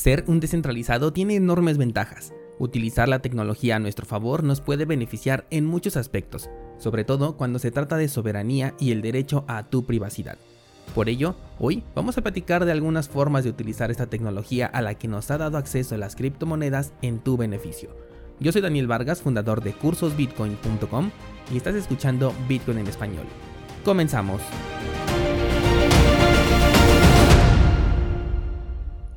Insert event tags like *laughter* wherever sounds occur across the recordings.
Ser un descentralizado tiene enormes ventajas. Utilizar la tecnología a nuestro favor nos puede beneficiar en muchos aspectos, sobre todo cuando se trata de soberanía y el derecho a tu privacidad. Por ello, hoy vamos a platicar de algunas formas de utilizar esta tecnología a la que nos ha dado acceso las criptomonedas en tu beneficio. Yo soy Daniel Vargas, fundador de cursosbitcoin.com y estás escuchando Bitcoin en español. Comenzamos.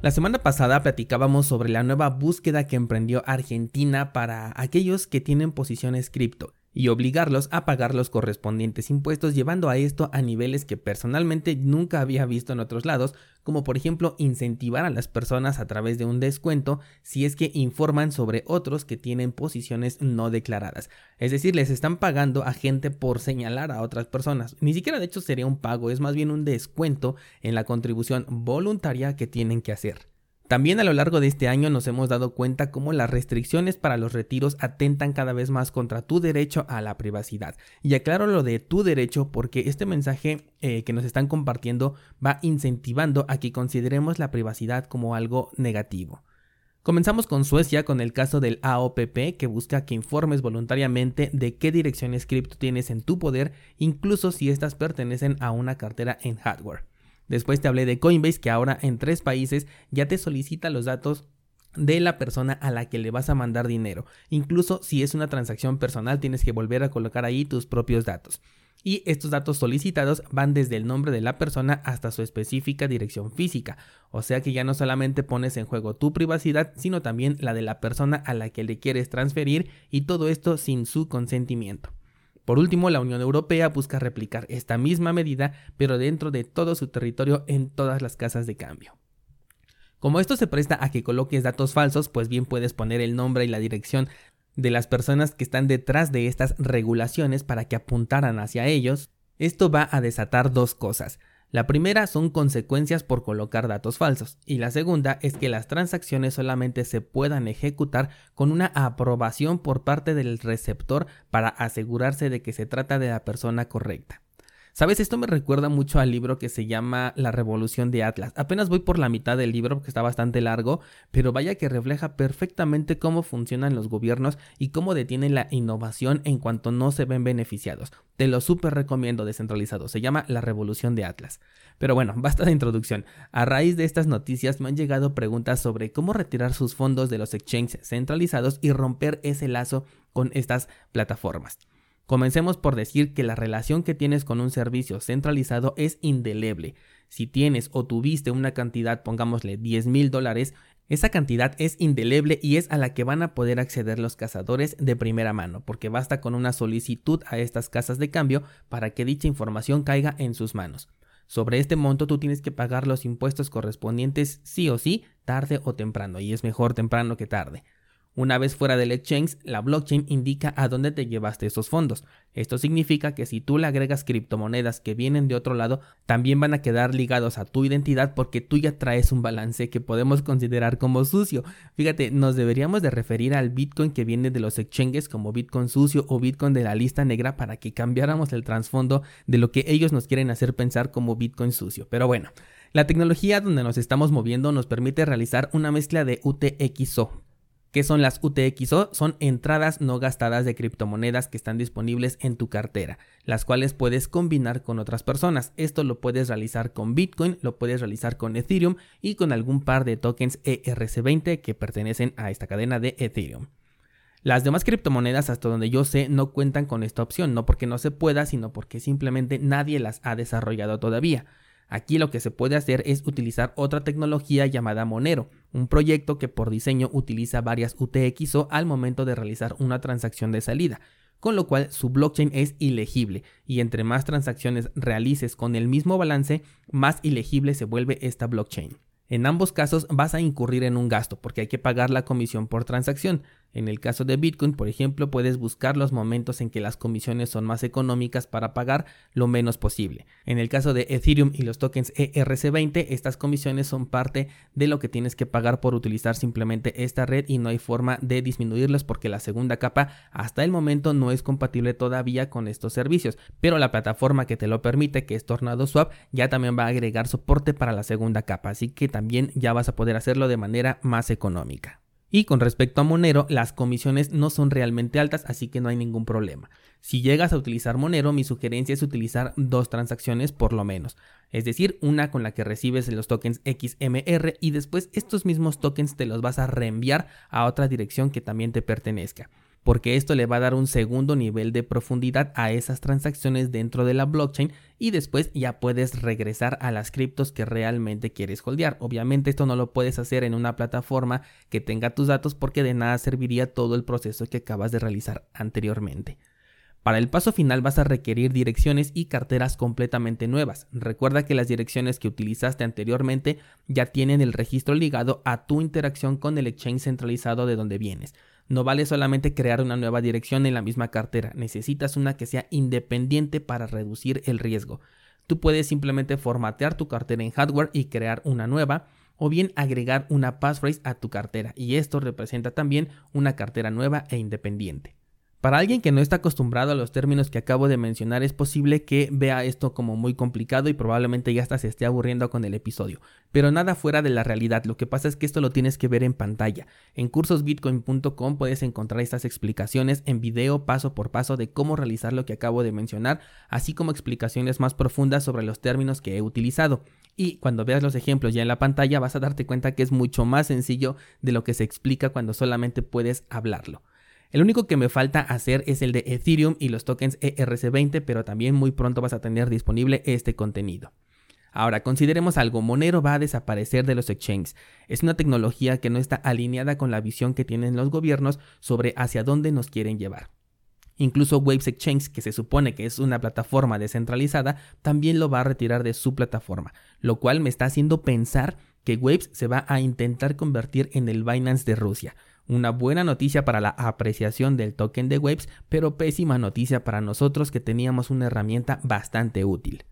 La semana pasada platicábamos sobre la nueva búsqueda que emprendió Argentina para aquellos que tienen posiciones cripto y obligarlos a pagar los correspondientes impuestos llevando a esto a niveles que personalmente nunca había visto en otros lados, como por ejemplo incentivar a las personas a través de un descuento si es que informan sobre otros que tienen posiciones no declaradas. Es decir, les están pagando a gente por señalar a otras personas. Ni siquiera de hecho sería un pago, es más bien un descuento en la contribución voluntaria que tienen que hacer. También a lo largo de este año nos hemos dado cuenta cómo las restricciones para los retiros atentan cada vez más contra tu derecho a la privacidad. Y aclaro lo de tu derecho porque este mensaje eh, que nos están compartiendo va incentivando a que consideremos la privacidad como algo negativo. Comenzamos con Suecia con el caso del AOPP que busca que informes voluntariamente de qué direcciones cripto tienes en tu poder, incluso si estas pertenecen a una cartera en hardware. Después te hablé de Coinbase que ahora en tres países ya te solicita los datos de la persona a la que le vas a mandar dinero. Incluso si es una transacción personal tienes que volver a colocar ahí tus propios datos. Y estos datos solicitados van desde el nombre de la persona hasta su específica dirección física. O sea que ya no solamente pones en juego tu privacidad, sino también la de la persona a la que le quieres transferir y todo esto sin su consentimiento. Por último, la Unión Europea busca replicar esta misma medida, pero dentro de todo su territorio en todas las casas de cambio. Como esto se presta a que coloques datos falsos, pues bien puedes poner el nombre y la dirección de las personas que están detrás de estas regulaciones para que apuntaran hacia ellos, esto va a desatar dos cosas. La primera son consecuencias por colocar datos falsos y la segunda es que las transacciones solamente se puedan ejecutar con una aprobación por parte del receptor para asegurarse de que se trata de la persona correcta. Sabes, esto me recuerda mucho al libro que se llama La Revolución de Atlas. Apenas voy por la mitad del libro porque está bastante largo, pero vaya que refleja perfectamente cómo funcionan los gobiernos y cómo detienen la innovación en cuanto no se ven beneficiados. Te lo súper recomiendo descentralizado. Se llama La Revolución de Atlas. Pero bueno, *laughs* basta de introducción. A raíz de estas noticias me han llegado preguntas sobre cómo retirar sus fondos de los exchanges centralizados y romper ese lazo con estas plataformas. Comencemos por decir que la relación que tienes con un servicio centralizado es indeleble. Si tienes o tuviste una cantidad, pongámosle 10 mil dólares, esa cantidad es indeleble y es a la que van a poder acceder los cazadores de primera mano, porque basta con una solicitud a estas casas de cambio para que dicha información caiga en sus manos. Sobre este monto tú tienes que pagar los impuestos correspondientes sí o sí, tarde o temprano, y es mejor temprano que tarde. Una vez fuera del exchange, la blockchain indica a dónde te llevaste esos fondos. Esto significa que si tú le agregas criptomonedas que vienen de otro lado, también van a quedar ligados a tu identidad porque tú ya traes un balance que podemos considerar como sucio. Fíjate, nos deberíamos de referir al Bitcoin que viene de los exchanges como Bitcoin sucio o Bitcoin de la lista negra para que cambiáramos el trasfondo de lo que ellos nos quieren hacer pensar como Bitcoin sucio. Pero bueno, la tecnología donde nos estamos moviendo nos permite realizar una mezcla de UTXO ¿Qué son las UTXO? Son entradas no gastadas de criptomonedas que están disponibles en tu cartera, las cuales puedes combinar con otras personas. Esto lo puedes realizar con Bitcoin, lo puedes realizar con Ethereum y con algún par de tokens ERC20 que pertenecen a esta cadena de Ethereum. Las demás criptomonedas, hasta donde yo sé, no cuentan con esta opción, no porque no se pueda, sino porque simplemente nadie las ha desarrollado todavía. Aquí lo que se puede hacer es utilizar otra tecnología llamada Monero, un proyecto que por diseño utiliza varias UTXO al momento de realizar una transacción de salida, con lo cual su blockchain es ilegible y entre más transacciones realices con el mismo balance, más ilegible se vuelve esta blockchain. En ambos casos vas a incurrir en un gasto porque hay que pagar la comisión por transacción. En el caso de Bitcoin, por ejemplo, puedes buscar los momentos en que las comisiones son más económicas para pagar lo menos posible. En el caso de Ethereum y los tokens ERC20, estas comisiones son parte de lo que tienes que pagar por utilizar simplemente esta red y no hay forma de disminuirlas porque la segunda capa hasta el momento no es compatible todavía con estos servicios, pero la plataforma que te lo permite, que es Tornado Swap, ya también va a agregar soporte para la segunda capa, así que también ya vas a poder hacerlo de manera más económica. Y con respecto a Monero, las comisiones no son realmente altas, así que no hay ningún problema. Si llegas a utilizar Monero, mi sugerencia es utilizar dos transacciones por lo menos. Es decir, una con la que recibes los tokens XMR y después estos mismos tokens te los vas a reenviar a otra dirección que también te pertenezca porque esto le va a dar un segundo nivel de profundidad a esas transacciones dentro de la blockchain y después ya puedes regresar a las criptos que realmente quieres holdear. Obviamente esto no lo puedes hacer en una plataforma que tenga tus datos porque de nada serviría todo el proceso que acabas de realizar anteriormente. Para el paso final vas a requerir direcciones y carteras completamente nuevas. Recuerda que las direcciones que utilizaste anteriormente ya tienen el registro ligado a tu interacción con el exchange centralizado de donde vienes. No vale solamente crear una nueva dirección en la misma cartera, necesitas una que sea independiente para reducir el riesgo. Tú puedes simplemente formatear tu cartera en hardware y crear una nueva, o bien agregar una passphrase a tu cartera, y esto representa también una cartera nueva e independiente. Para alguien que no está acostumbrado a los términos que acabo de mencionar, es posible que vea esto como muy complicado y probablemente ya hasta se esté aburriendo con el episodio. Pero nada fuera de la realidad, lo que pasa es que esto lo tienes que ver en pantalla. En cursosbitcoin.com puedes encontrar estas explicaciones en video paso por paso de cómo realizar lo que acabo de mencionar, así como explicaciones más profundas sobre los términos que he utilizado. Y cuando veas los ejemplos ya en la pantalla vas a darte cuenta que es mucho más sencillo de lo que se explica cuando solamente puedes hablarlo. El único que me falta hacer es el de Ethereum y los tokens ERC20, pero también muy pronto vas a tener disponible este contenido. Ahora, consideremos algo, Monero va a desaparecer de los exchanges. Es una tecnología que no está alineada con la visión que tienen los gobiernos sobre hacia dónde nos quieren llevar. Incluso Waves Exchange, que se supone que es una plataforma descentralizada, también lo va a retirar de su plataforma, lo cual me está haciendo pensar que Waves se va a intentar convertir en el Binance de Rusia. Una buena noticia para la apreciación del token de Waves, pero pésima noticia para nosotros que teníamos una herramienta bastante útil.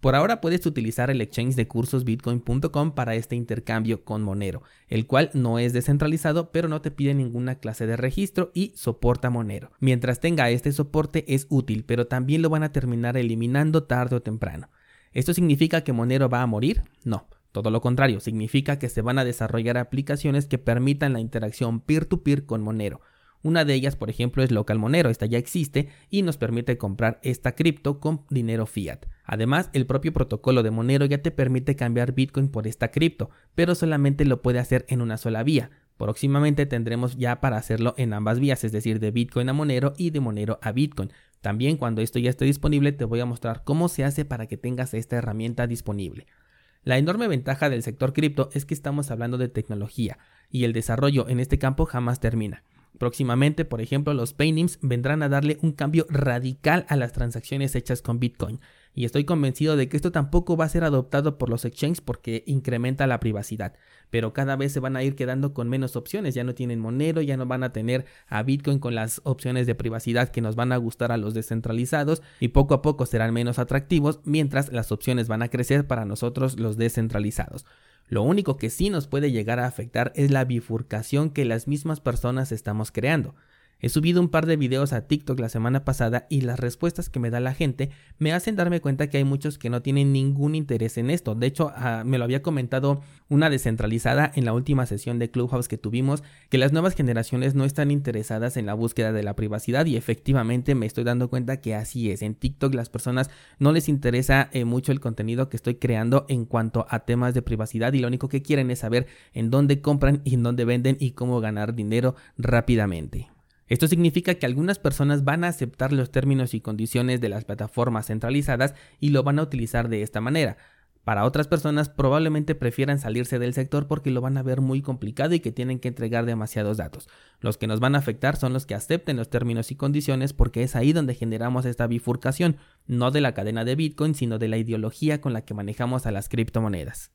Por ahora puedes utilizar el exchange de cursos bitcoin.com para este intercambio con Monero, el cual no es descentralizado pero no te pide ninguna clase de registro y soporta Monero. Mientras tenga este soporte es útil, pero también lo van a terminar eliminando tarde o temprano. ¿Esto significa que Monero va a morir? No. Todo lo contrario, significa que se van a desarrollar aplicaciones que permitan la interacción peer-to-peer con Monero. Una de ellas, por ejemplo, es Local Monero, esta ya existe y nos permite comprar esta cripto con dinero fiat. Además, el propio protocolo de Monero ya te permite cambiar Bitcoin por esta cripto, pero solamente lo puede hacer en una sola vía. Próximamente tendremos ya para hacerlo en ambas vías, es decir, de Bitcoin a Monero y de Monero a Bitcoin. También cuando esto ya esté disponible te voy a mostrar cómo se hace para que tengas esta herramienta disponible. La enorme ventaja del sector cripto es que estamos hablando de tecnología y el desarrollo en este campo jamás termina. Próximamente, por ejemplo, los Paynims vendrán a darle un cambio radical a las transacciones hechas con Bitcoin, y estoy convencido de que esto tampoco va a ser adoptado por los exchanges porque incrementa la privacidad, pero cada vez se van a ir quedando con menos opciones, ya no tienen Monero, ya no van a tener a Bitcoin con las opciones de privacidad que nos van a gustar a los descentralizados y poco a poco serán menos atractivos mientras las opciones van a crecer para nosotros los descentralizados. Lo único que sí nos puede llegar a afectar es la bifurcación que las mismas personas estamos creando. He subido un par de videos a TikTok la semana pasada y las respuestas que me da la gente me hacen darme cuenta que hay muchos que no tienen ningún interés en esto. De hecho, ah, me lo había comentado una descentralizada en la última sesión de Clubhouse que tuvimos, que las nuevas generaciones no están interesadas en la búsqueda de la privacidad y efectivamente me estoy dando cuenta que así es. En TikTok las personas no les interesa eh, mucho el contenido que estoy creando en cuanto a temas de privacidad y lo único que quieren es saber en dónde compran y en dónde venden y cómo ganar dinero rápidamente. Esto significa que algunas personas van a aceptar los términos y condiciones de las plataformas centralizadas y lo van a utilizar de esta manera. Para otras personas probablemente prefieran salirse del sector porque lo van a ver muy complicado y que tienen que entregar demasiados datos. Los que nos van a afectar son los que acepten los términos y condiciones porque es ahí donde generamos esta bifurcación, no de la cadena de Bitcoin, sino de la ideología con la que manejamos a las criptomonedas.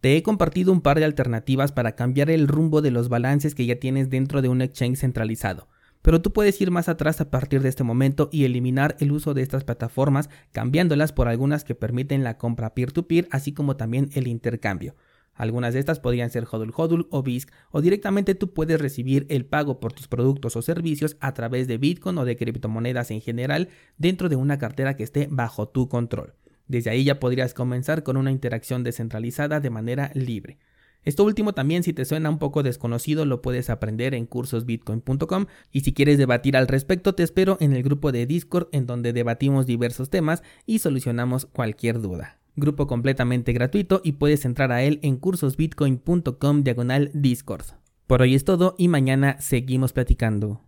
Te he compartido un par de alternativas para cambiar el rumbo de los balances que ya tienes dentro de un exchange centralizado. Pero tú puedes ir más atrás a partir de este momento y eliminar el uso de estas plataformas cambiándolas por algunas que permiten la compra peer-to-peer así como también el intercambio. Algunas de estas podrían ser Hodul Hodul o BISC o directamente tú puedes recibir el pago por tus productos o servicios a través de Bitcoin o de criptomonedas en general dentro de una cartera que esté bajo tu control. Desde ahí ya podrías comenzar con una interacción descentralizada de manera libre. Esto último también si te suena un poco desconocido lo puedes aprender en cursosbitcoin.com y si quieres debatir al respecto te espero en el grupo de Discord en donde debatimos diversos temas y solucionamos cualquier duda. Grupo completamente gratuito y puedes entrar a él en cursosbitcoin.com diagonal Discord. Por hoy es todo y mañana seguimos platicando.